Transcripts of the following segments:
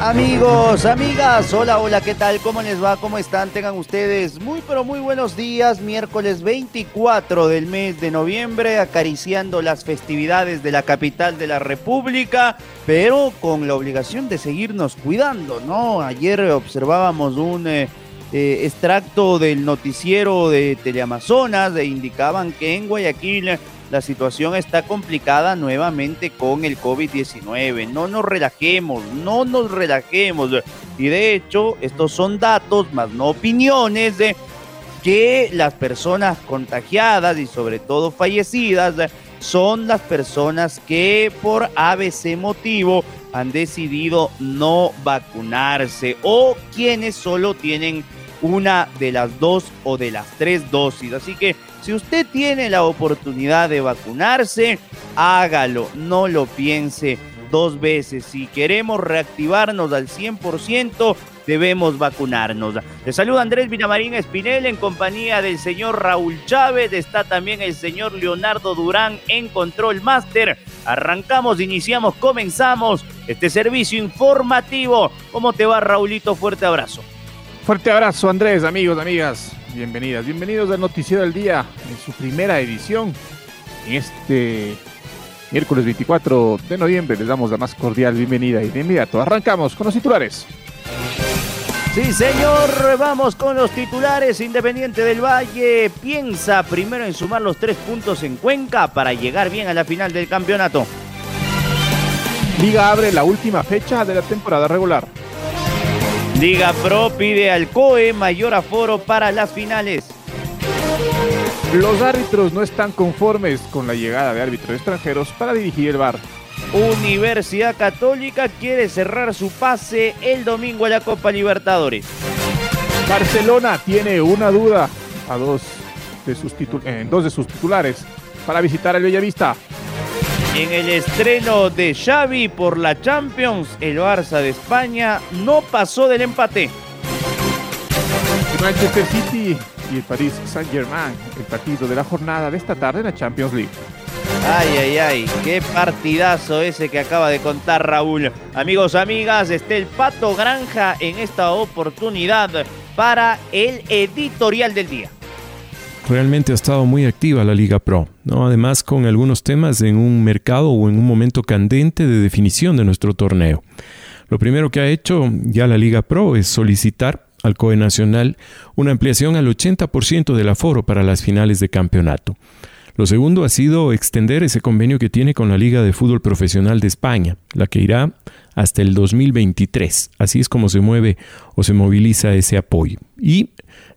Amigos, amigas, hola, hola, ¿qué tal? ¿Cómo les va? ¿Cómo están? Tengan ustedes muy, pero muy buenos días. Miércoles 24 del mes de noviembre, acariciando las festividades de la capital de la República, pero con la obligación de seguirnos cuidando, ¿no? Ayer observábamos un eh, eh, extracto del noticiero de Teleamazonas, de indicaban que en Guayaquil la situación está complicada nuevamente con el COVID-19. No nos relajemos, no nos relajemos. Y de hecho, estos son datos, más no opiniones, de que las personas contagiadas y sobre todo fallecidas son las personas que por ABC motivo han decidido no vacunarse o quienes solo tienen una de las dos o de las tres dosis. Así que si usted tiene la oportunidad de vacunarse, hágalo, no lo piense dos veces. Si queremos reactivarnos al 100%, debemos vacunarnos. Le saluda Andrés Vinamarín Espinel en compañía del señor Raúl Chávez. Está también el señor Leonardo Durán en Control Master. Arrancamos, iniciamos, comenzamos este servicio informativo. ¿Cómo te va, Raulito? Fuerte abrazo. Fuerte abrazo, Andrés, amigos, amigas bienvenidas, bienvenidos al Noticiero del Día en su primera edición. En este miércoles 24 de noviembre les damos la más cordial bienvenida y de inmediato arrancamos con los titulares. Sí, señor, vamos con los titulares. Independiente del Valle piensa primero en sumar los tres puntos en Cuenca para llegar bien a la final del campeonato. Liga abre la última fecha de la temporada regular. Liga Pro pide al COE mayor aforo para las finales. Los árbitros no están conformes con la llegada de árbitros extranjeros para dirigir el bar. Universidad Católica quiere cerrar su pase el domingo a la Copa Libertadores. Barcelona tiene una duda a dos de sus en dos de sus titulares para visitar el Bellavista. En el estreno de Xavi por la Champions, el Barça de España no pasó del empate. Manchester City y el Paris Saint-Germain, el partido de la jornada de esta tarde en la Champions League. Ay, ay, ay, qué partidazo ese que acaba de contar Raúl. Amigos, amigas, está el Pato Granja en esta oportunidad para el editorial del día realmente ha estado muy activa la Liga Pro, ¿no? además con algunos temas en un mercado o en un momento candente de definición de nuestro torneo. Lo primero que ha hecho ya la Liga Pro es solicitar al COE Nacional una ampliación al 80% del aforo para las finales de campeonato. Lo segundo ha sido extender ese convenio que tiene con la Liga de Fútbol Profesional de España, la que irá hasta el 2023. Así es como se mueve o se moviliza ese apoyo. Y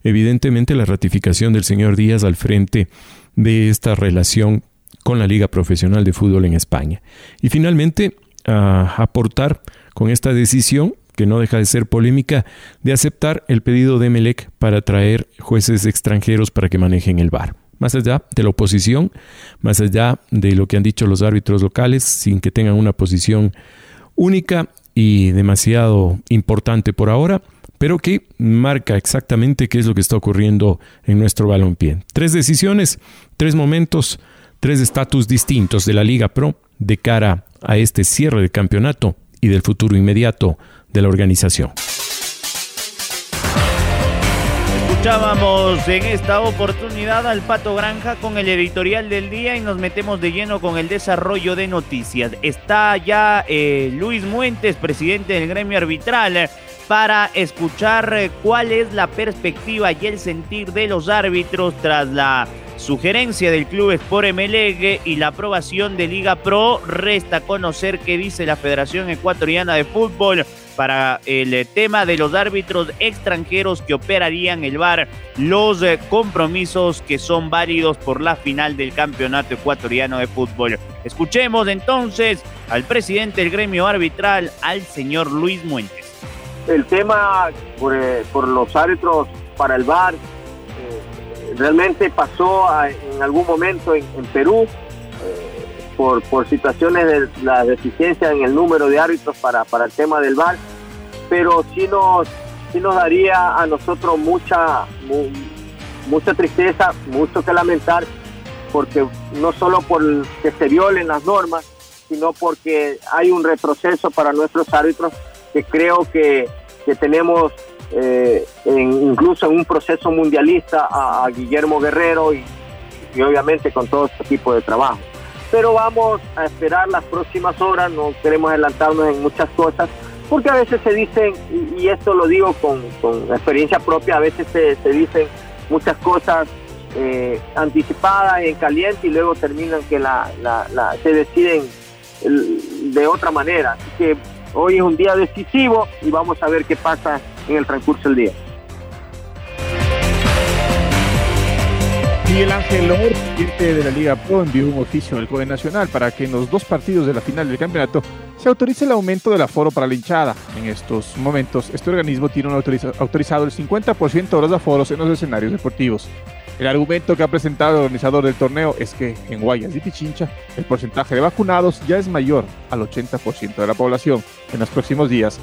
evidentemente la ratificación del señor Díaz al frente de esta relación con la Liga Profesional de Fútbol en España. Y finalmente, aportar con esta decisión que no deja de ser polémica, de aceptar el pedido de Melec para traer jueces extranjeros para que manejen el VAR. Más allá de la oposición, más allá de lo que han dicho los árbitros locales, sin que tengan una posición única y demasiado importante por ahora, pero que marca exactamente qué es lo que está ocurriendo en nuestro balompié. Tres decisiones, tres momentos, tres estatus distintos de la Liga Pro de cara a este cierre de campeonato y del futuro inmediato de la organización. Escuchábamos en esta oportunidad al Pato Granja con el editorial del día y nos metemos de lleno con el desarrollo de noticias. Está ya eh, Luis Muentes, presidente del gremio arbitral para escuchar eh, cuál es la perspectiva y el sentir de los árbitros tras la sugerencia del club Sport MLG y la aprobación de Liga Pro, resta conocer qué dice la Federación Ecuatoriana de Fútbol para el tema de los árbitros extranjeros que operarían el VAR, los compromisos que son válidos por la final del Campeonato Ecuatoriano de Fútbol. Escuchemos entonces al presidente del gremio arbitral, al señor Luis Muentes. El tema por, eh, los árbitros para el VAR realmente pasó en algún momento en, Perú eh, por, por situaciones de la deficiencia en el número de árbitros para, para el tema del VAR, pero sí nos, sí nos daría a nosotros mucha, mucha tristeza, mucho que lamentar, porque no solo por que se violen las normas, sino porque hay un retroceso para nuestros árbitros creo que, que tenemos eh, incluso en un proceso mundialista a, Guillermo Guerrero y, obviamente con todo este tipo de trabajo. Pero vamos a esperar las próximas horas, no queremos adelantarnos en muchas cosas, porque a veces se dicen, y, esto lo digo con, experiencia propia, a veces se, dicen muchas cosas eh, anticipadas en caliente y luego terminan que la, se deciden de otra manera. Que hoy es un día decisivo y vamos a ver qué pasa en el transcurso del día. Miguel Ángel Lor, presidente de la Liga Pro, envió un oficio al CODE Nacional para que en los dos partidos de la final del campeonato se autorice el aumento del aforo para la hinchada. En estos momentos, este organismo tiene autorizado el 50% de los aforos en los escenarios deportivos. El argumento que ha presentado el organizador del torneo es que en Guayas y Pichincha el porcentaje de vacunados ya es mayor al 80% de la población. En los próximos días,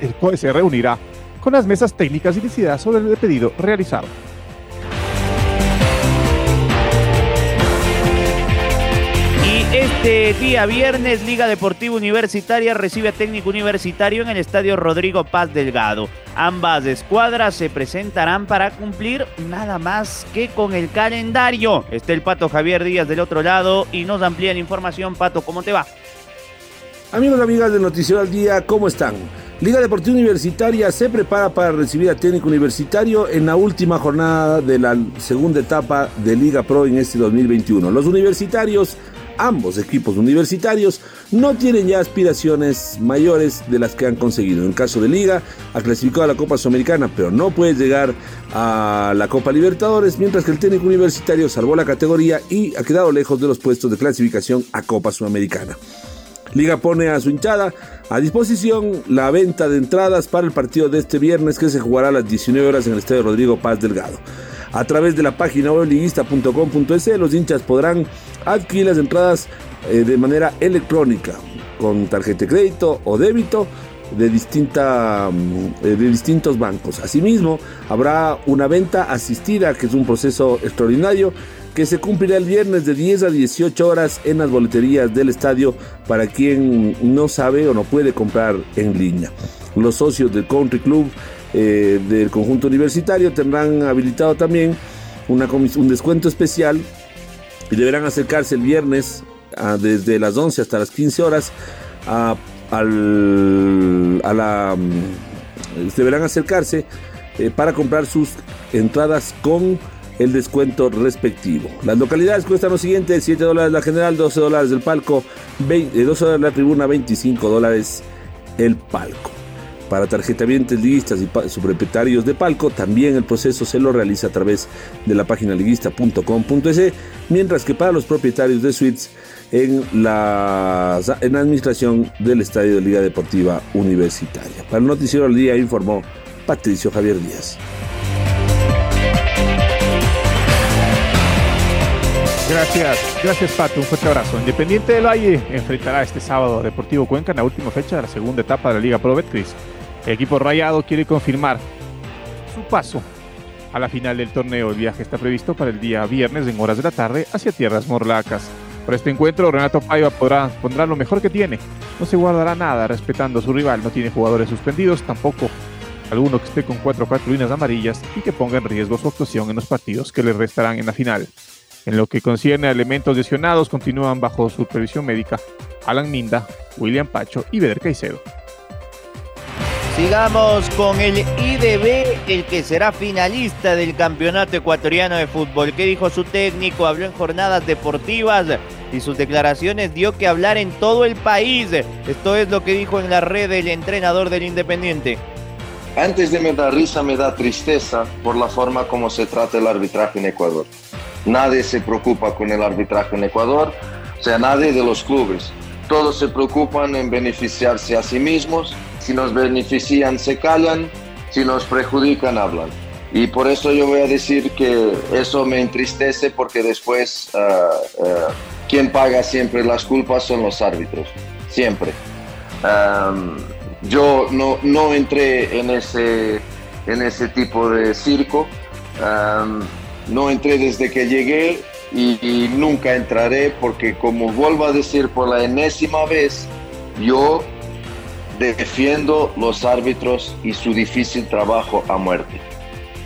el CODE se reunirá con las mesas técnicas y decidirá sobre el pedido realizado. Este día viernes, Liga Deportiva Universitaria recibe a Técnico Universitario en el Estadio Rodrigo Paz Delgado. Ambas escuadras se presentarán para cumplir nada más que con el calendario. Está el Pato Javier Díaz del otro lado y nos amplía la información. Pato, ¿cómo te va? Amigos y amigas del Noticiero al Día, ¿cómo están? Liga Deportiva Universitaria se prepara para recibir a Técnico Universitario en la última jornada de la segunda etapa de Liga Pro en este 2021. Los universitarios, ambos equipos universitarios, no tienen ya aspiraciones mayores de las que han conseguido. En caso de Liga, ha clasificado a la Copa Sudamericana, pero no puede llegar a la Copa Libertadores, mientras que el técnico universitario salvó la categoría y ha quedado lejos de los puestos de clasificación a Copa Sudamericana. Liga pone a su hinchada a disposición la venta de entradas para el partido de este viernes que se jugará a las 19 horas en el Estadio Rodrigo Paz Delgado. A través de la página web liguista.com.es los hinchas podrán adquirir las entradas eh, de manera electrónica con tarjeta de crédito o débito de, mm, de distintos bancos. Asimismo, habrá una venta asistida, que es un proceso extraordinario, que se cumplirá el viernes de 10 a 18 horas en las boleterías del estadio para quien no sabe o no puede comprar en línea. Los socios del Country Club eh, del conjunto universitario tendrán habilitado también una un descuento especial y deberán acercarse el viernes desde las 11 hasta las 15 horas a, al, a la... Mm, deberán acercarse eh, para comprar sus entradas con el descuento respectivo. Las localidades cuestan lo siguiente, 7 dólares la general, 12 dólares el palco, 20, 12 dólares la tribuna, 25 dólares el palco. Para tarjetavientes liguistas y propietarios de palco, también el proceso se lo realiza a través de la página liguista.com.es, mientras que para los propietarios de suites en la, en administración del Estadio de Liga Deportiva Universitaria. Para el Noticiero del Día informó Patricio Javier Díaz. Gracias, gracias Pato, un fuerte abrazo. Independiente del Valle enfrentará este sábado a Deportivo Cuenca en la última fecha de la segunda etapa de la Liga Pro Betcris. El equipo rayado quiere confirmar su paso a la final del torneo. El viaje está previsto para el día viernes en horas de la tarde hacia tierras morlacas. Para este encuentro, Renato Paiva podrá, pondrá lo mejor que tiene. No se guardará nada respetando a su rival. No tiene jugadores suspendidos, tampoco alguno que esté con cuatro cartulinas amarillas y que ponga en riesgo su actuación en los partidos que le restarán en la final. En lo que concierne a elementos lesionados, continúan bajo supervisión médica Alan Minda, William Pacho y Beder Caicedo. Sigamos con el IDB, el que será finalista del Campeonato Ecuatoriano de Fútbol. ¿Qué dijo su técnico? Habló en jornadas deportivas y sus declaraciones dio que hablar en todo el país. Esto es lo que dijo en la red el entrenador del Independiente. Antes de me dar risa, me da tristeza por la forma como se trata el arbitraje en Ecuador. Nadie se preocupa con el arbitraje en Ecuador, o sea, nadie de los clubes. Todos se preocupan en beneficiarse a sí mismos. Si nos benefician, se callan. Si nos perjudican, hablan. Y por eso yo voy a decir que eso me entristece porque después uh, quien paga siempre las culpas son los árbitros. Siempre. Yo no, no entré en ese, en ese tipo de circo. No entré desde que llegué y, nunca entraré porque como vuelvo a decir por la enésima vez, yo defiendo los árbitros y su difícil trabajo a muerte.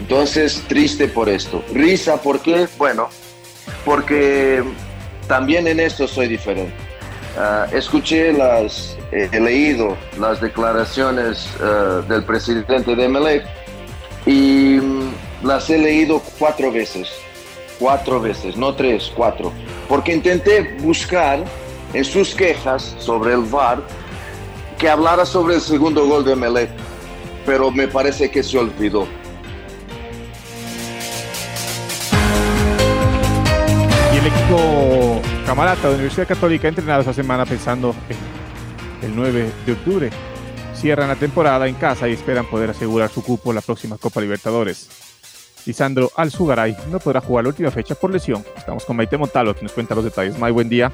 Entonces, triste por esto. Risa, ¿por qué? Bueno, porque también en esto soy diferente. Uh, escuché las, eh, he leído las declaraciones uh, del presidente de Melec y um, las he leído cuatro veces, cuatro veces, no tres, cuatro, porque intenté buscar en sus quejas sobre el VAR que hablara sobre el segundo gol de Melec, pero me parece que se olvidó. Y el equipo camarata de Universidad Católica entrenado esta semana pensando en el 9 de octubre. Cierran la temporada en casa y esperan poder asegurar su cupo en la próxima Copa Libertadores. Lisandro Alzugaray no podrá jugar la última fecha por lesión. Estamos con Maite Montalvo, que nos cuenta los detalles. May, buen día.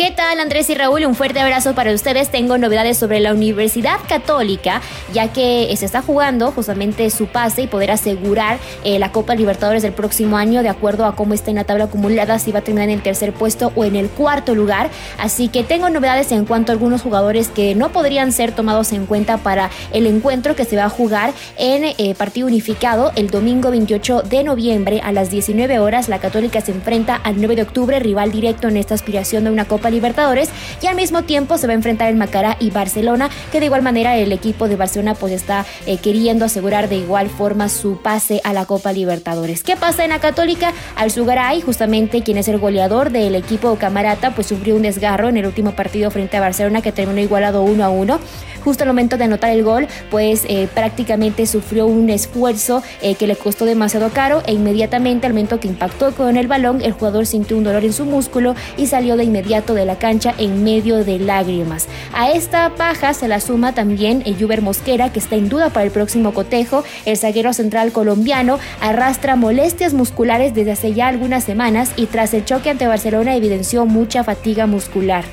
¿Qué tal Andrés y Raúl? Un fuerte abrazo para ustedes. Tengo novedades sobre la Universidad Católica, ya que se está jugando justamente su pase y poder asegurar eh, la Copa Libertadores del próximo año, de acuerdo a cómo está en la tabla acumulada, si va a terminar en el tercer puesto o en el cuarto lugar. Así que tengo novedades en cuanto a algunos jugadores que no podrían ser tomados en cuenta para el encuentro que se va a jugar en eh, partido unificado el domingo 28 de noviembre a las 19 horas. La Católica se enfrenta al 9 de octubre, rival directo en esta aspiración de una Copa Libertadores y al mismo tiempo se va a enfrentar el Macará y Barcelona, que de igual manera el equipo de Barcelona pues está eh, queriendo asegurar de igual forma su pase a la Copa Libertadores. ¿Qué pasa en la Católica? Al Sugaray, justamente quien es el goleador del equipo Camarata, pues sufrió un desgarro en el último partido frente a Barcelona que terminó igualado 1 a 1 justo al momento de anotar el gol, pues eh, prácticamente sufrió un esfuerzo eh, que le costó demasiado caro e inmediatamente al momento que impactó con el balón, el jugador sintió un dolor en su músculo y salió de inmediato de la cancha en medio de lágrimas. A esta paja se la suma también el Juber Mosquera, que está en duda para el próximo cotejo. El zaguero central colombiano arrastra molestias musculares desde hace ya algunas semanas y tras el choque ante Barcelona evidenció mucha fatiga muscular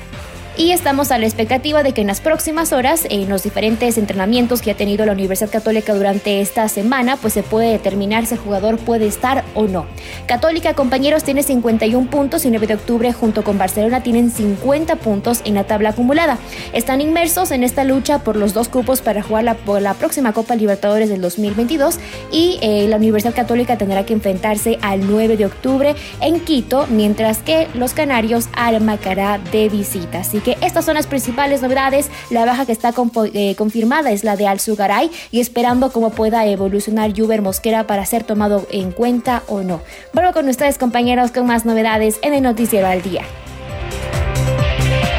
y estamos a la expectativa de que en las próximas horas, en los diferentes entrenamientos que ha tenido la Universidad Católica durante esta semana, pues se puede determinar si el jugador puede estar o no. Católica, compañeros, tiene 51 puntos y 9 de octubre junto con Barcelona tienen 50 puntos en la tabla acumulada. Están inmersos en esta lucha por los dos cupos para jugar la, por la próxima Copa Libertadores del 2022 y eh, la Universidad Católica tendrá que enfrentarse al 9 de octubre en Quito, mientras que los canarios al de visita. Así que estas son las principales novedades. La baja que está eh, confirmada es la de Al-Sugaray y esperando cómo pueda evolucionar Juber Mosquera para ser tomado en cuenta o no. Vuelvo con ustedes compañeros con más novedades en el Noticiero al Día.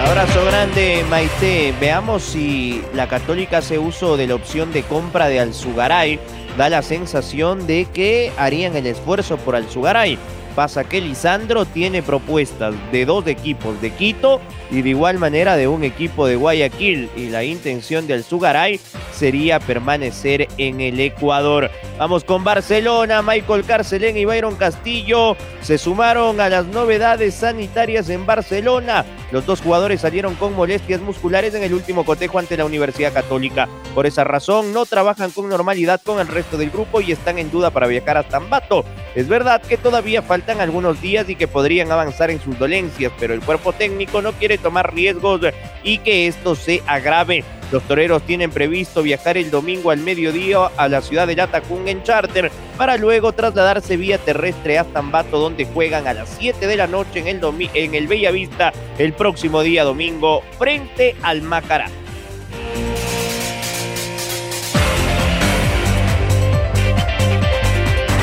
Abrazo grande, Maite. Veamos si la Católica hace uso de la opción de compra de Alzugaray. Da la sensación de que harían el esfuerzo por Alzugaray. Pasa que Lisandro tiene propuestas de dos equipos de Quito y de igual manera de un equipo de Guayaquil y la intención del Sugaray sería permanecer en el Ecuador. Vamos con Barcelona, Michael Carcelén y Byron Castillo se sumaron a las novedades sanitarias en Barcelona. Los dos jugadores salieron con molestias musculares en el último cotejo ante la Universidad Católica. Por esa razón no trabajan con normalidad con el resto del grupo y están en duda para viajar hasta Ambato. Es verdad que todavía faltan algunos días y que podrían avanzar en sus dolencias, pero el cuerpo técnico no quiere tomar riesgos y que esto se agrave. Los toreros tienen previsto viajar el domingo al mediodía a la ciudad de Latacún en charter para luego trasladarse vía terrestre hasta Ambato donde juegan a las 7 de la noche en el, en el el próximo día domingo frente al Macará.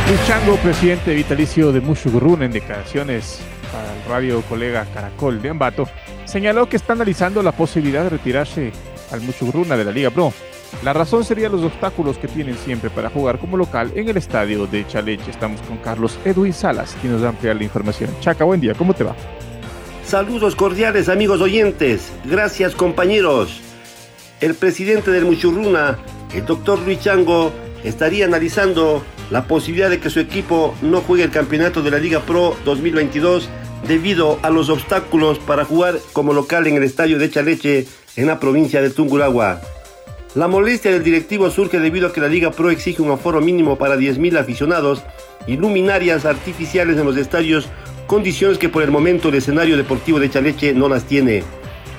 El Chango, presidente vitalicio de Mushugurruna, en declaraciones al radio colega Caracol de Ambato, señaló que está analizando la posibilidad de retirarse al Mushugurruna de la Liga Pro. La razón sería los obstáculos que tienen siempre para jugar como local en el estadio de Chaleche. Estamos con Carlos Edwin Salas, quien nos va a ampliar la información. Chaca, buen día, ¿cómo te va? Saludos cordiales amigos oyentes. Gracias compañeros. El presidente del Muchurruna, el doctor Luis Chango, estaría analizando la posibilidad de que su equipo no juegue el campeonato de la Liga Pro 2022 debido a los obstáculos para jugar como local en el estadio de Chaleche en la provincia de Tunguragua. La molestia del directivo surge debido a que la Liga Pro exige un aforo mínimo para 10.000 aficionados y luminarias artificiales en los estadios, condiciones que por el momento el escenario deportivo de Chaleche no las tiene.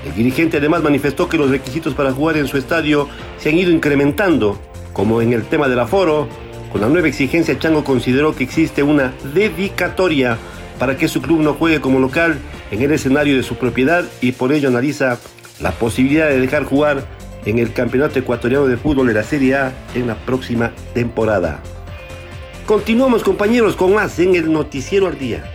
El dirigente además manifestó que los requisitos para jugar en su estadio se han ido incrementando, como en el tema del aforo. Con la nueva exigencia, Chango consideró que existe una dedicatoria para que su club no juegue como local en el escenario de su propiedad y por ello analiza la posibilidad de dejar jugar en el Campeonato Ecuatoriano de Fútbol de la Serie A en la próxima temporada. Continuamos compañeros con más en el Noticiero al Día.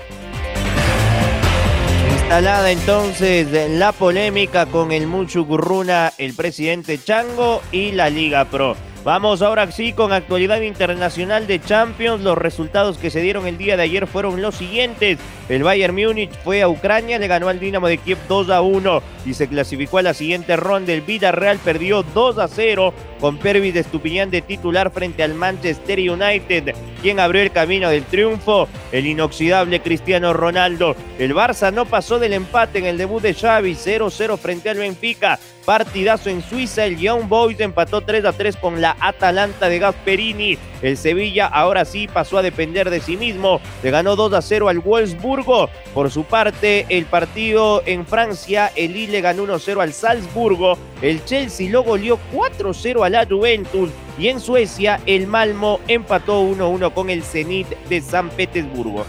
Instalada entonces la polémica con el Muchucurruna, el presidente Chango y la Liga Pro. Vamos ahora sí con actualidad internacional de Champions. Los resultados que se dieron el día de ayer fueron los siguientes. El Bayern Múnich fue a Ucrania, le ganó al Dinamo de Kiev 2 a 1 y se clasificó a la siguiente ronda. El Villarreal perdió 2 a 0 con Pervis de Estupiñán de titular frente al Manchester United. Quien abrió el camino del triunfo, el inoxidable Cristiano Ronaldo. El Barça no pasó del empate en el debut de Xavi 0-0 frente al Benfica. Partidazo en Suiza, el Young Boys empató 3 a 3 con la Atalanta de Gasperini. El Sevilla ahora sí pasó a depender de sí mismo. Le ganó 2 a 0 al Wolfsburgo. Por su parte, el partido en Francia, el Lille ganó 1 0 al Salzburgo. El Chelsea lo goleó 4 0 a la Juventus. Y en Suecia, el Malmo empató 1 1 con el Zenit de San Petersburgo.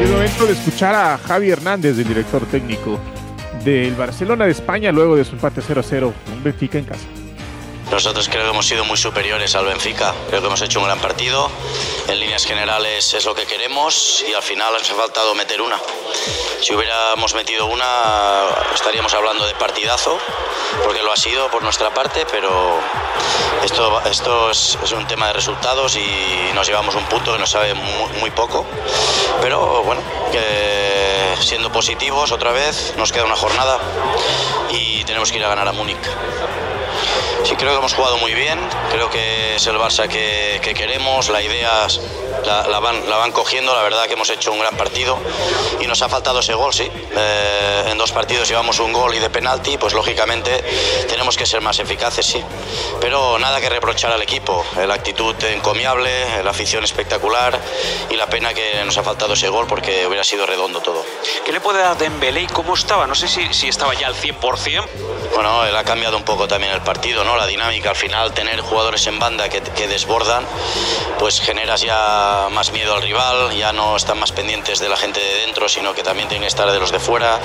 Es momento de escuchar a Javi Hernández, el director técnico del Barcelona de España, luego de su empate 0-0 con Benfica en casa. Nosotros creo que hemos sido muy superiores al Benfica, creo que hemos hecho un gran partido, en líneas generales es lo que queremos y al final nos ha faltado meter una. Si hubiéramos metido una estaríamos hablando de partidazo, porque lo ha sido por nuestra parte, pero esto, esto es, un tema de resultados y nos llevamos un punto que nos sabe muy, muy poco, pero bueno, que siendo positivos otra vez, nos queda una jornada y tenemos que ir a ganar a Múnich. Sí, creo que hemos jugado muy bien, creo que es el Barça que, queremos, la idea la, van, la van cogiendo, la verdad que hemos hecho un gran partido y nos ha faltado ese gol, sí. Eh, en dos partidos llevamos un gol y de penalti, pues lógicamente tenemos que ser más eficaces, sí. Pero nada que reprochar al equipo, la actitud encomiable, la afición espectacular y la pena que nos ha faltado ese gol porque hubiera sido redondo todo. ¿Qué le puede dar Dembélé y cómo estaba? No sé si, si estaba ya al 100%. Bueno, él ha cambiado un poco también el partido, ¿no? La dinámica, al final tener jugadores en banda que, que desbordan, pues generas ya más miedo al rival, ya no están más pendientes de la gente de dentro, sino que también tienen que estar de los de fuera.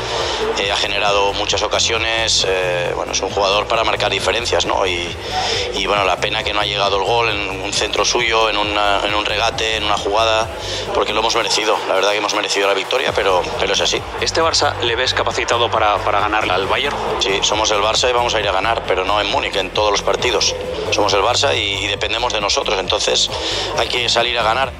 Eh, ha generado muchas ocasiones, eh, bueno, es un jugador para marcar diferencias, ¿no? Y, y, bueno, la pena que no ha llegado el gol en un centro suyo, en, en un regate, en una jugada, porque lo hemos merecido. La verdad que hemos merecido la victoria, pero, pero es así. ¿Este Barça le ves capacitado para, para ganar al Bayern? Sí, somos el Barça y vamos a ir a ganar, pero no en Múnich, en todos los partidos. Somos el Barça y, dependemos de nosotros, entonces hay que salir a ganar.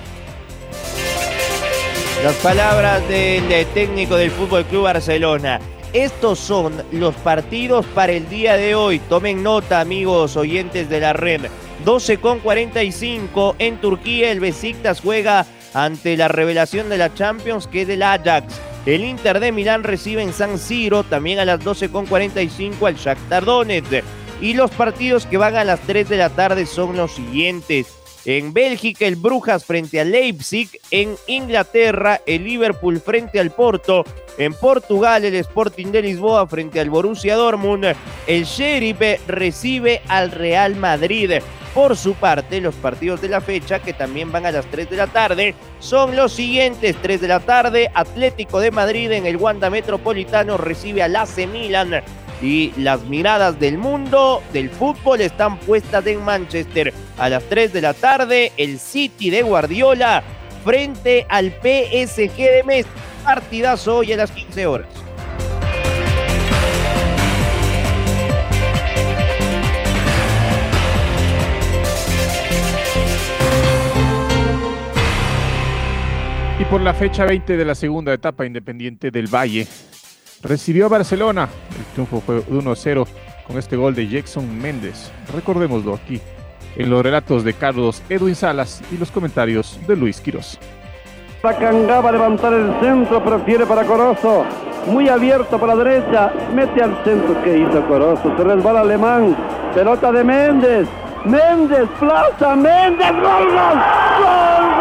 Las palabras del técnico del Fútbol Club Barcelona. Estos son los partidos para el día de hoy. Tomen nota, amigos oyentes de la red. 12 con 45 en Turquía. El Besiktas juega ante la revelación de la Champions, que es del Ajax. El Inter de Milán recibe en San Siro también a las 12.45 al Shakhtar Donetsk. Y los partidos que van a las 3 de la tarde son los siguientes. En Bélgica, el Brujas frente al Leipzig. En Inglaterra, el Liverpool frente al Porto. En Portugal, el Sporting de Lisboa frente al Borussia Dortmund. El Sheriff recibe al Real Madrid. Por su parte, los partidos de la fecha, que también van a las 3 de la tarde, son los siguientes. 3 de la tarde, Atlético de Madrid en el Wanda Metropolitano recibe al AC Milan. Y las miradas del mundo del fútbol están puestas en Manchester. A las 3 de la tarde, el City de Guardiola frente al PSG de Messi. Partidazo hoy a las 15 horas. Y por la fecha 20 de la segunda etapa, Independiente del Valle recibió a Barcelona. El triunfo fue 1-0 con este gol de Jackson Méndez. Recordémoslo aquí en los relatos de Carlos Edwin Salas y los comentarios de Luis Quiroz. Cangaba a levantar el centro, prefiere para Corozo. Muy abierto para la derecha, mete al centro que hizo Corozo. Se resbala Alemán, pelota de Méndez. Méndez, plaza, Méndez, gol, gol, gol,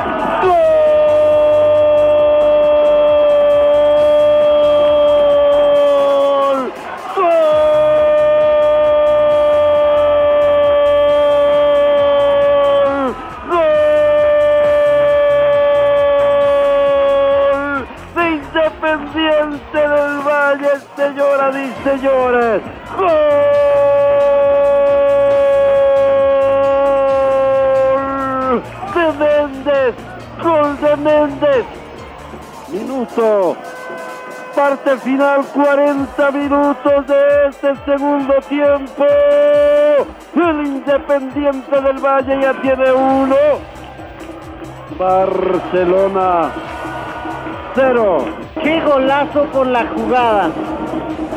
final, 40 minutos de este segundo tiempo. El Independiente del Valle ya tiene uno. Barcelona, cero. Qué golazo con la jugada.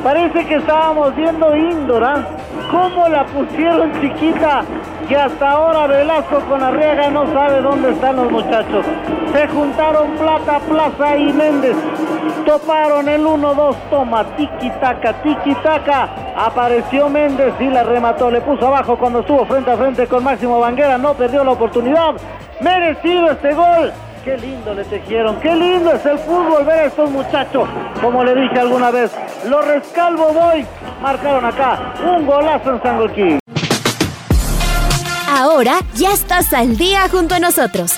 Parece que estábamos viendo Índora. ¿Cómo la pusieron chiquita? Que hasta ahora Velasco con Arriaga no sabe dónde están los muchachos. Se juntaron Plata, Plaza y Méndez. Toparon el 1-2, toma, tiki taka, tiki taka. Apareció Méndez y la remató. Le puso abajo cuando estuvo frente a frente con Máximo Banguera. No perdió la oportunidad. Merecido este gol. Qué lindo le tejieron, qué lindo es el fútbol ver a estos muchachos. Como le dije alguna vez, los Rescalvo Boys marcaron acá un golazo en Sangolquí. Ahora ya estás al día junto a nosotros.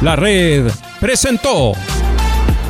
La red presentó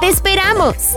¡Te esperamos!